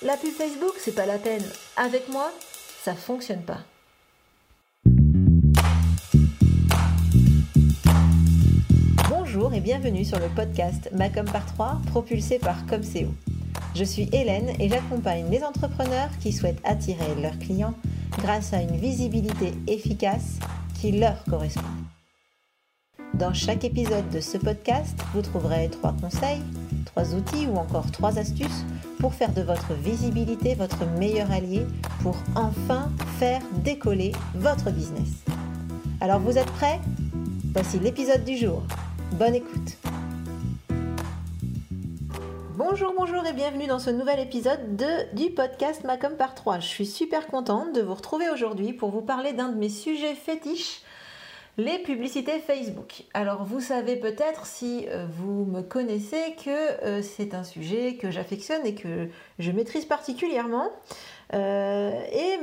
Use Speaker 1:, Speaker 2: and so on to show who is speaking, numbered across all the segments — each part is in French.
Speaker 1: La pub Facebook, c'est pas la peine. Avec moi, ça fonctionne pas. Bonjour et bienvenue sur le podcast Macom par 3 propulsé par Comseo. Je suis Hélène et j'accompagne les entrepreneurs qui souhaitent attirer leurs clients grâce à une visibilité efficace qui leur correspond. Dans chaque épisode de ce podcast, vous trouverez trois conseils, outils ou encore trois astuces pour faire de votre visibilité votre meilleur allié pour enfin faire décoller votre business. Alors vous êtes prêts? Voici l'épisode du jour. Bonne écoute. Bonjour, bonjour et bienvenue dans ce nouvel épisode de, du podcast Macom par 3. Je suis super contente de vous retrouver aujourd'hui pour vous parler d'un de mes sujets fétiches les publicités Facebook. Alors vous savez peut-être si euh, vous me connaissez que euh, c'est un sujet que j'affectionne et que je maîtrise particulièrement. Euh, et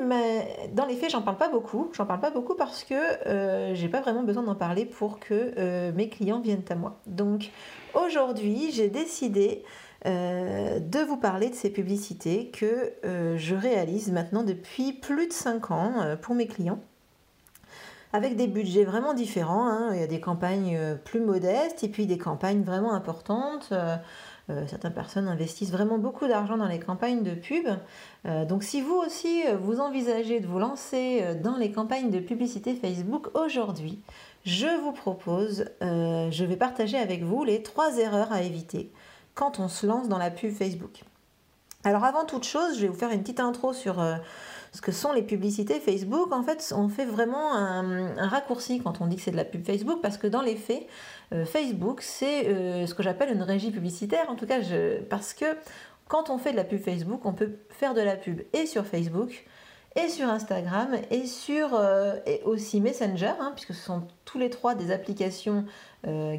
Speaker 1: dans les faits, j'en parle pas beaucoup. J'en parle pas beaucoup parce que j'ai pas vraiment besoin d'en parler pour que mes clients viennent à moi. Donc aujourd'hui, j'ai décidé de vous parler de ces publicités que je réalise maintenant depuis plus de 5 ans pour mes clients avec des budgets vraiment différents. Hein. Il y a des campagnes euh, plus modestes et puis des campagnes vraiment importantes. Euh, euh, certaines personnes investissent vraiment beaucoup d'argent dans les campagnes de pub. donc si vous aussi vous envisagez de vous lancer dans les campagnes de publicité Facebook aujourd'hui, je vous propose, je vais partager avec vous les trois erreurs à éviter quand on se lance dans la pub Facebook. Alors avant toute chose, je vais vous faire une petite intro sur ce que sont les publicités Facebook, en fait, on fait vraiment un, raccourci quand on dit que c'est de la pub Facebook, parce que dans les faits, euh, Facebook, c'est euh, ce que j'appelle une régie publicitaire, en tout cas, parce que quand on fait de la pub Facebook, on peut faire de la pub et sur Facebook, et sur Instagram, et sur euh, et aussi Messenger, hein, puisque ce sont tous les trois des applications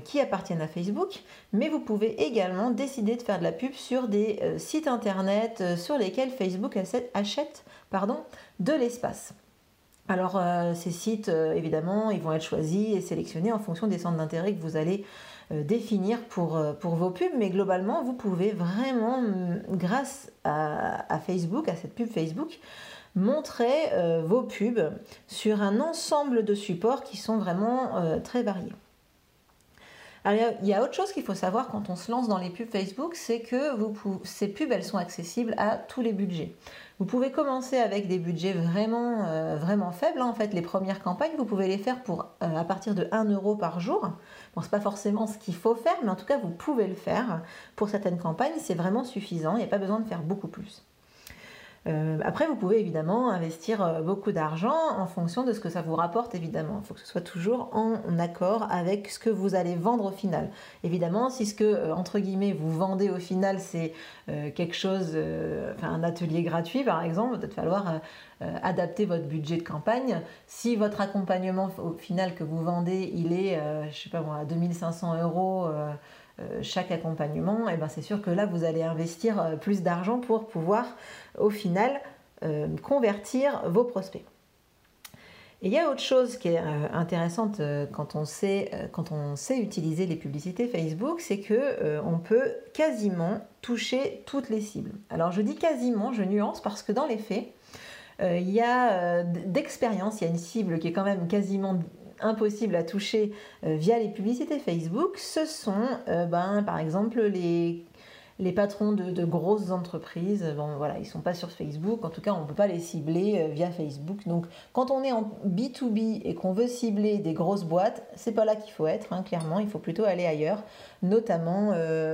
Speaker 1: qui appartiennent à Facebook, mais vous pouvez également décider de faire de la pub sur des sites internet sur lesquels Facebook achète pardon, de l'espace. Alors euh, ces sites, euh, évidemment, ils vont être choisis et sélectionnés en fonction des centres d'intérêt que vous allez euh, définir pour, pour, vos pubs, mais globalement, vous pouvez vraiment, grâce à, Facebook, à cette pub Facebook, montrer vos pubs sur un ensemble de supports qui sont vraiment très variés. Alors, il y a autre chose qu'il faut savoir quand on se lance dans les pubs Facebook, c'est que ces pubs, elles sont accessibles à tous les budgets. Vous pouvez commencer avec des budgets vraiment, euh, faibles. Hein. En fait, les premières campagnes, vous pouvez les faire euh, à partir de 1 euro par jour. Bon, n'est pas forcément ce qu'il faut faire, mais en tout cas, vous pouvez le faire. Pour certaines campagnes, c'est vraiment suffisant. Il n'y a pas besoin de faire beaucoup plus. Euh, après, vous pouvez évidemment investir euh, beaucoup d'argent en fonction de ce que ça vous rapporte, évidemment. Il faut que ce soit toujours en accord avec ce que vous allez vendre au final. Évidemment, si ce que, euh, entre guillemets, vous vendez au final, c'est quelque chose, enfin un atelier gratuit par exemple, peut-être falloir adapter votre budget de campagne. Si votre accompagnement au final que vous vendez, il est, je sais pas moi, à 2500 euros chaque accompagnement, et eh ben c'est sûr que là, vous allez investir euh, plus d'argent pour pouvoir, au final, euh, convertir vos prospects. Et il y a autre chose qui est intéressante quand on sait, quand on sait utiliser les publicités Facebook, c'est que on peut quasiment toucher toutes les cibles. Alors je dis quasiment, je nuance parce que dans les faits, il y a d'expérience, il y a une cible qui est quand même quasiment impossible à toucher euh, via les publicités Facebook, ce sont euh, ben, par exemple les, les patrons de, grosses entreprises. Bon voilà, ils sont pas sur Facebook, en tout cas on ne peut pas les cibler euh, via Facebook. Donc quand on est en B2B et qu'on veut cibler des grosses boîtes, c'est pas là qu'il faut être, hein, clairement, il faut plutôt aller ailleurs, notamment,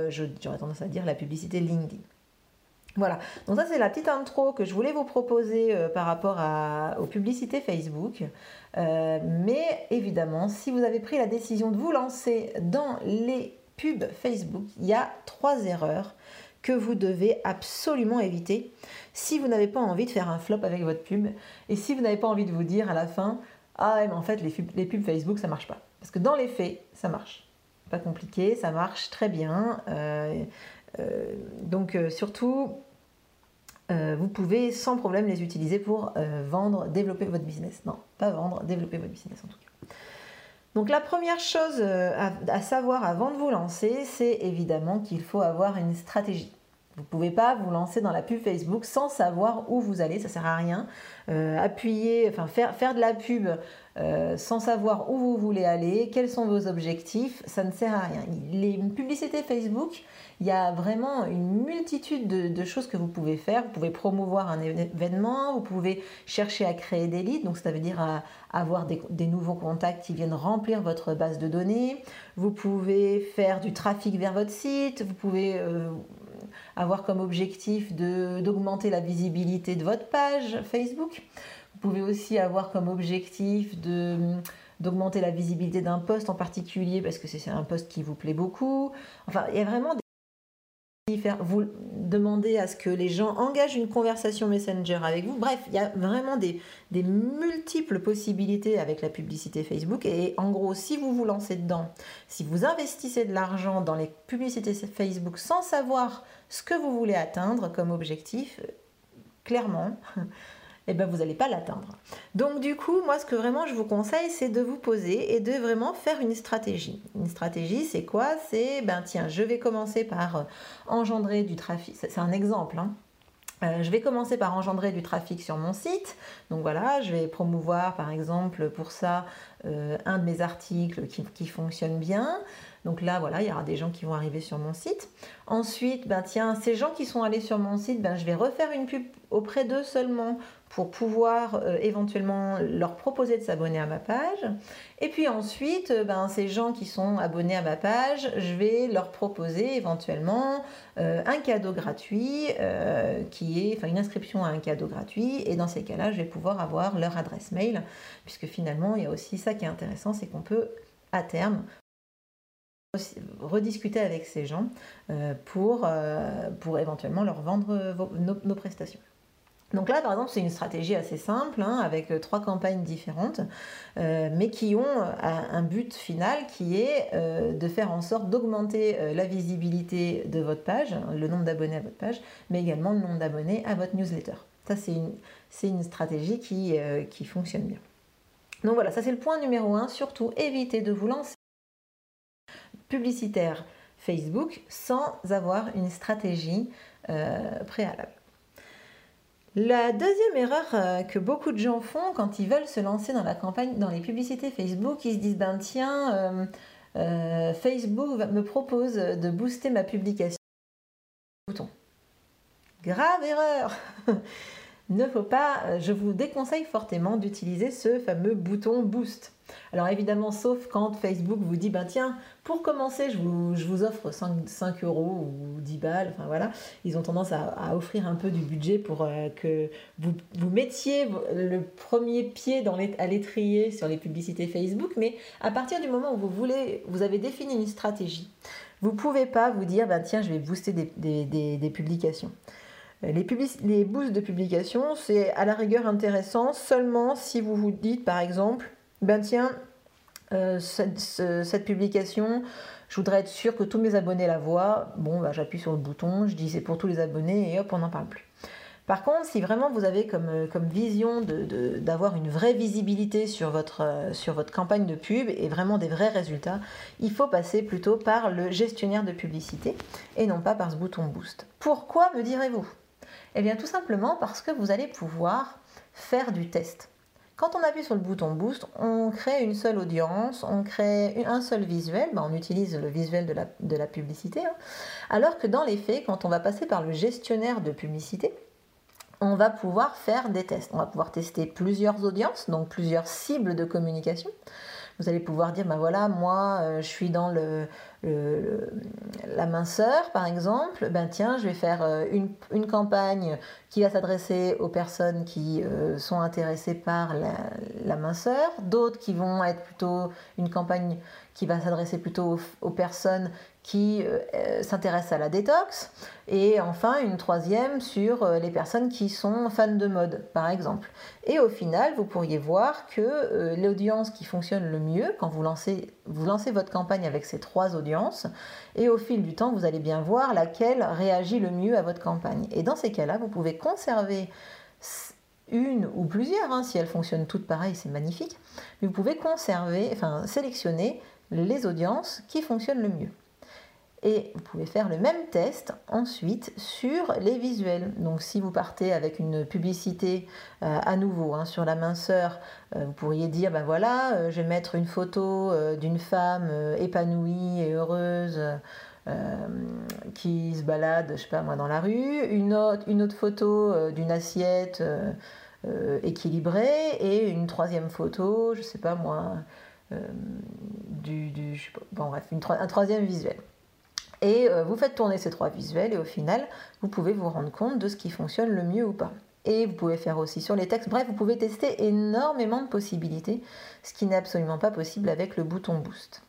Speaker 1: j'aurais tendance à dire la publicité LinkedIn. Voilà, donc ça c'est la petite intro que je voulais vous proposer par rapport aux publicités Facebook. Euh, mais évidemment, si vous avez pris la décision de vous lancer dans les pubs Facebook, il y a trois erreurs que vous devez absolument éviter si vous n'avez pas envie de faire un flop avec votre pub et si vous n'avez pas envie de vous dire à la fin ah mais en fait les pubs, Facebook ça marche pas parce que dans les faits ça marche. Pas compliqué ça marche très bien. Euh, euh, donc surtout euh, vous pouvez sans problème les utiliser pour euh, vendre, développer votre business. Non, pas vendre, développer votre business en tout cas. Donc la première chose euh, à, savoir avant de vous lancer, c'est évidemment qu'il faut avoir une stratégie. Vous ne pouvez pas vous lancer dans la pub Facebook sans savoir où vous allez, ça sert à rien. Euh, appuyer, enfin faire, faire de la pub euh, sans savoir où vous voulez aller, quels sont vos objectifs, ça ne sert à rien. Les publicités Facebook, il y a vraiment une multitude de, choses que vous pouvez faire. Vous pouvez promouvoir un événement, vous pouvez chercher à créer des leads, donc ça veut dire à, avoir des, nouveaux contacts qui viennent remplir votre base de données. Vous pouvez faire du trafic vers votre site, vous pouvez euh, avoir comme objectif d'augmenter la visibilité de votre page Facebook. Vous pouvez aussi avoir comme objectif d'augmenter la visibilité d'un poste en particulier parce que c'est un poste qui vous plaît beaucoup. Enfin, il y a vraiment des demandez à ce que les gens engagent une conversation Messenger avec vous. Bref, il y a vraiment des, des, multiples possibilités avec la publicité Facebook. Et en gros, si vous vous lancez dedans, si vous investissez de l'argent dans les publicités Facebook sans savoir ce que vous voulez atteindre comme objectif, clairement, eh ben vous n'allez pas l'atteindre. Donc du coup, moi ce que vraiment je vous conseille, c'est de vous poser et de vraiment faire une stratégie. Une stratégie, c'est quoi? C'est, ben tiens, je vais commencer par euh, engendrer du trafic. C'est un exemple. Hein. Euh, je vais commencer par engendrer du trafic sur mon site. Donc voilà, je vais promouvoir par exemple pour ça euh, un de mes articles qui, qui, fonctionne bien. Donc là, voilà, il y aura des gens qui vont arriver sur mon site. Ensuite, ben tiens, ces gens qui sont allés sur mon site, ben, je vais refaire une pub auprès d'eux seulement pour pouvoir euh, éventuellement leur proposer de s'abonner à ma page. Et puis ensuite, euh, ben, ces gens qui sont abonnés à ma page, je vais leur proposer éventuellement euh, un cadeau gratuit, qui est, enfin une inscription à un cadeau gratuit. Et dans ces cas-là, je vais pouvoir avoir leur adresse mail, puisque finalement, il y a aussi ça qui est intéressant, c'est qu'on peut à terme rediscuter avec ces gens pour, pour éventuellement leur vendre nos prestations. Donc là, par exemple, c'est une stratégie assez simple, hein, avec euh, trois campagnes différentes, euh, mais qui ont euh, un but final qui est de faire en sorte d'augmenter la visibilité de votre page, le nombre d'abonnés à votre page, mais également le nombre d'abonnés à votre newsletter. Ça, c'est une, une, stratégie qui, qui fonctionne bien. Donc voilà, ça c'est le point numéro un. Surtout, évitez de vous lancer publicitaire Facebook sans avoir une stratégie préalable. La deuxième erreur euh, que beaucoup de gens font quand ils veulent se lancer dans la campagne, dans les publicités Facebook, ils se disent ben tiens, euh, euh, Facebook me propose de booster ma publication. Bouton. Grave erreur ne faut pas, euh, je vous déconseille fortement d'utiliser ce fameux bouton boost. Alors évidemment, sauf quand Facebook vous dit, ben tiens, pour commencer, je vous, offre 5, euros ou 10 balles, enfin voilà, ils ont tendance à, offrir un peu du budget pour euh, que vous, mettiez le premier pied dans à l'étrier sur les publicités Facebook, mais à partir du moment où vous voulez, vous avez défini une stratégie, vous ne pouvez pas vous dire, ben tiens, je vais booster des publications. Les, les boosts de publication, c'est à la rigueur intéressant seulement si vous vous dites par exemple, ben tiens, euh, cette, publication, je voudrais être sûr que tous mes abonnés la voient. Bon, ben, j'appuie sur le bouton, je dis c'est pour tous les abonnés et hop, on n'en parle plus. Par contre, si vraiment vous avez comme, euh, vision d'avoir une vraie visibilité euh, sur votre campagne de pub et vraiment des vrais résultats, il faut passer plutôt par le gestionnaire de publicité et non pas par ce bouton boost. Pourquoi me direz-vous? Eh bien tout simplement parce que vous allez pouvoir faire du test. Quand on appuie sur le bouton Boost, on crée une seule audience, on crée un seul visuel, ben, on utilise le visuel de la, publicité, hein. alors que dans les faits, quand on va passer par le gestionnaire de publicité, on va pouvoir faire des tests. On va pouvoir tester plusieurs audiences, donc plusieurs cibles de communication. Vous allez pouvoir dire, ben voilà, moi, euh, je suis dans le, la minceur, par exemple. Ben tiens, je vais faire euh, une, campagne qui va s'adresser aux personnes qui euh, sont intéressées par la, minceur, d'autres qui vont être plutôt une campagne qui va s'adresser plutôt aux, personnes qui s'intéressent à la détox, et enfin une troisième sur les personnes qui sont fans de mode, par exemple. Et au final, vous pourriez voir que euh, l'audience qui fonctionne le mieux, quand vous lancez, vous lancez votre campagne avec ces trois audiences, et au fil du temps, vous allez bien voir laquelle réagit le mieux à votre campagne. Et dans ces cas-là, vous pouvez conserver une ou plusieurs, hein, si elles fonctionnent toutes pareilles, c'est magnifique, mais vous pouvez conserver, enfin sélectionner les audiences qui fonctionnent le mieux. Et vous pouvez faire le même test ensuite sur les visuels. Donc si vous partez avec une publicité euh, à nouveau hein, sur la minceur, euh, vous pourriez dire, ben voilà, euh, je vais mettre une photo d'une femme épanouie et heureuse. qui se balade, je sais pas moi, dans la rue, une autre, une autre photo d'une assiette équilibrée et une troisième photo, je sais pas moi, du, du bon bref, un troisième visuel. Et euh, vous faites tourner ces trois visuels et au final, vous pouvez vous rendre compte de ce qui fonctionne le mieux ou pas. Et vous pouvez faire aussi sur les textes. Bref, vous pouvez tester énormément de possibilités, ce qui n'est absolument pas possible avec le bouton Boost.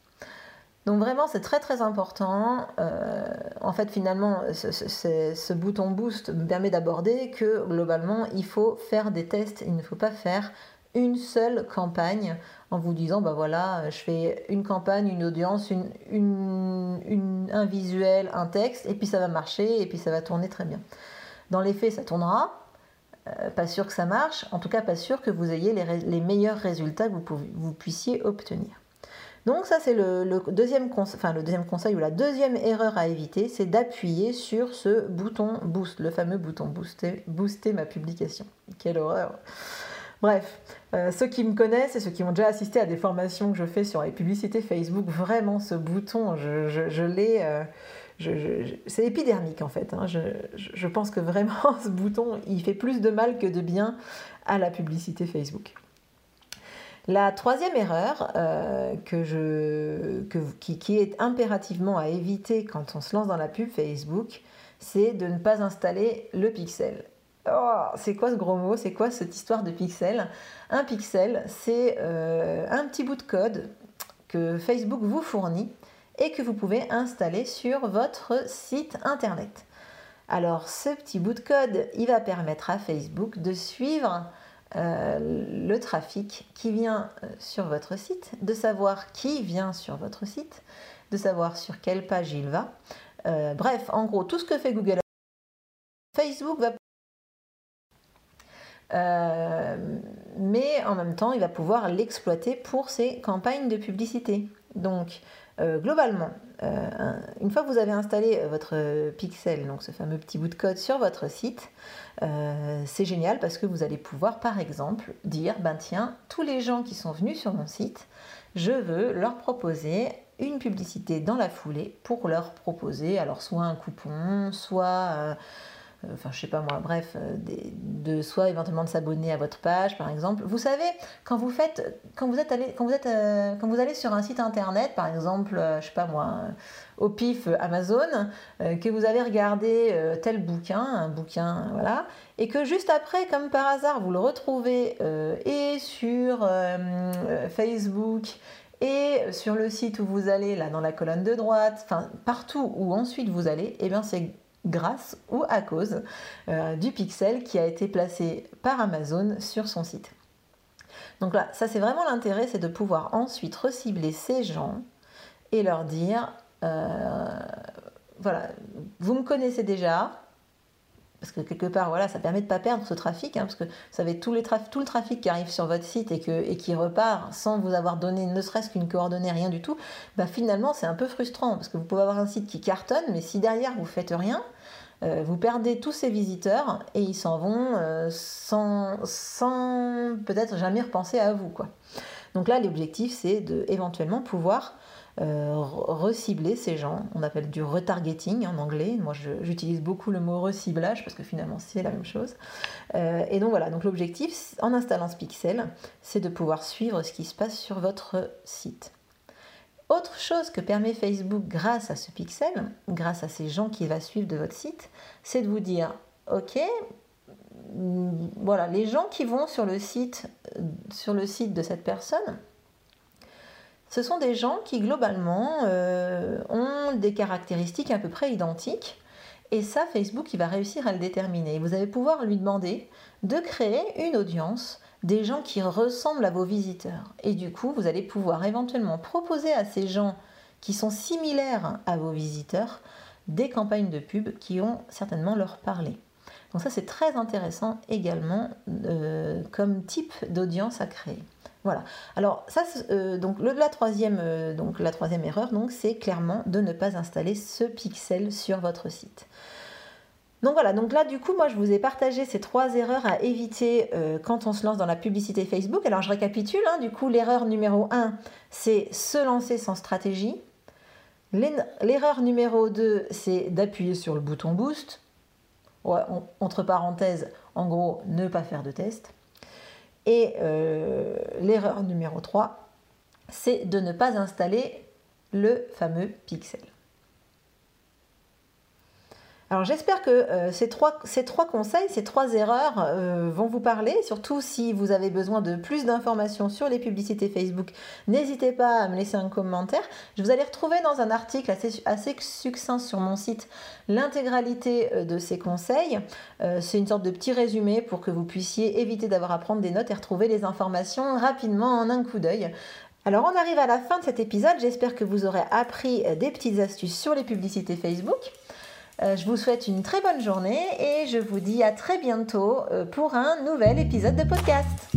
Speaker 1: Donc vraiment, c'est très très important. Euh, en fait, finalement, ce, ce, bouton Boost me permet d'aborder que globalement, il faut faire des tests. Il ne faut pas faire une seule campagne en vous disant bah voilà je fais une campagne une audience une, un visuel un texte et puis ça va marcher et puis ça va tourner très bien. Dans les faits ça tournera. Euh, pas sûr que ça marche. En tout cas pas sûr que vous ayez les, meilleurs résultats que vous, vous puissiez obtenir. Donc ça c'est le, deuxième enfin, le deuxième conseil ou la deuxième erreur à éviter c'est d'appuyer sur ce bouton boost le fameux bouton booster booster ma publication. Quelle horreur Bref, euh, ceux qui me connaissent et ceux qui ont déjà assisté à des formations que je fais sur les publicités Facebook, vraiment ce bouton, je, l'ai... Euh, c'est épidermique en fait. Hein. Je, pense que vraiment ce bouton, il fait plus de mal que de bien à la publicité Facebook. La troisième erreur euh, qui, est impérativement à éviter quand on se lance dans la pub Facebook, c'est de ne pas installer le pixel. Oh, c'est quoi ce gros mot? C'est quoi cette histoire de pixel? Un pixel, c'est euh, un petit bout de code que Facebook vous fournit et que vous pouvez installer sur votre site internet. Alors ce petit bout de code, il va permettre à Facebook de suivre euh, le trafic qui vient euh, sur votre site, de savoir qui vient sur votre site, de savoir sur quelle page il va. bref, en gros, tout ce que fait Google, Facebook va mais en même temps, il va pouvoir l'exploiter pour ses campagnes de publicité. Donc, euh, globalement, euh, une fois que vous avez installé votre pixel, donc ce fameux petit bout de code sur votre site, c'est génial parce que vous allez pouvoir, par exemple, dire, ben tiens, tous les gens qui sont venus sur mon site, je veux leur proposer une publicité dans la foulée pour leur proposer alors soit un coupon, soit euh, enfin je sais pas moi, bref, euh, de soit éventuellement de s'abonner à votre page par exemple. Vous savez, quand vous faites, quand vous êtes allé, quand vous êtes, euh, quand vous allez sur un site internet par exemple, je sais pas moi, au pif Amazon, que vous avez regardé tel bouquin, un bouquin, voilà, et que juste après, comme par hasard, vous le retrouvez et sur Facebook et sur le site où vous allez, là dans la colonne de droite, enfin partout où ensuite vous allez, et eh bien c'est grâce ou à cause euh, du pixel qui a été placé par Amazon sur son site. Donc là, ça c'est vraiment l'intérêt, c'est de pouvoir ensuite recibler ces gens et leur dire, euh, voilà, vous me connaissez déjà, parce que quelque part, voilà, ça permet de ne pas perdre ce trafic, hein, parce que vous savez, tout, les tout le trafic qui arrive sur votre site et, que, et qui repart sans vous avoir donné ne serait-ce qu'une coordonnée, rien du tout, bah finalement, c'est un peu frustrant, parce que vous pouvez avoir un site qui cartonne, mais si derrière vous faites rien, vous perdez tous ces visiteurs et ils s'en vont euh, sans, sans peut-être jamais repenser à vous. Donc là, l'objectif, c'est de éventuellement pouvoir euh, recibler ces gens. On appelle du retargeting en anglais. Moi, j'utilise beaucoup le mot reciblage parce que finalement, c'est la même chose. Euh, et donc voilà, donc l'objectif, en installant ce pixel, c'est de pouvoir suivre ce qui se passe sur votre site. Autre chose que permet Facebook grâce à ce pixel, grâce à ces gens qui va suivre de votre site, c'est de vous dire, ok, voilà, les gens qui vont sur le site, sur le site de cette personne, ce sont des gens qui globalement euh, ont des caractéristiques à peu près identiques. Et ça, Facebook, il va réussir à le déterminer. Vous allez pouvoir lui demander de créer une audience des gens qui ressemblent à vos visiteurs. Et du coup, vous allez pouvoir éventuellement proposer à ces gens qui sont similaires à vos visiteurs des campagnes de pub qui ont certainement leur parler. Donc ça, c'est très intéressant également euh, comme type d'audience à créer. Voilà. Alors ça, donc la troisième, donc la troisième erreur, donc c'est clairement de ne pas installer ce pixel sur votre site. Donc voilà, donc là du coup moi je vous ai partagé ces trois erreurs à éviter euh, quand on se lance dans la publicité Facebook. Alors je récapitule, hein. du coup l'erreur numéro 1 c'est se lancer sans stratégie. L'erreur numéro 2 c'est d'appuyer sur le bouton boost. entre parenthèses, en gros, ne pas faire de test. Et euh, l'erreur numéro 3 c'est de ne pas installer le fameux pixel. Alors j'espère que euh, ces, trois, conseils, ces trois erreurs euh, vont vous parler, surtout si vous avez besoin de plus d'informations sur les publicités Facebook. N'hésitez pas à me laisser un commentaire. Je vous allez retrouver dans un article assez, assez succinct sur mon site l'intégralité euh, de ces conseils. C'est une sorte de petit résumé pour que vous puissiez éviter d'avoir à prendre des notes et retrouver les informations rapidement en un coup d'œil. Alors on arrive à la fin de cet épisode, j'espère que vous aurez appris des petites astuces sur les publicités Facebook. Euh, je vous souhaite une très bonne journée et je vous dis à très bientôt euh, pour un nouvel épisode de podcast.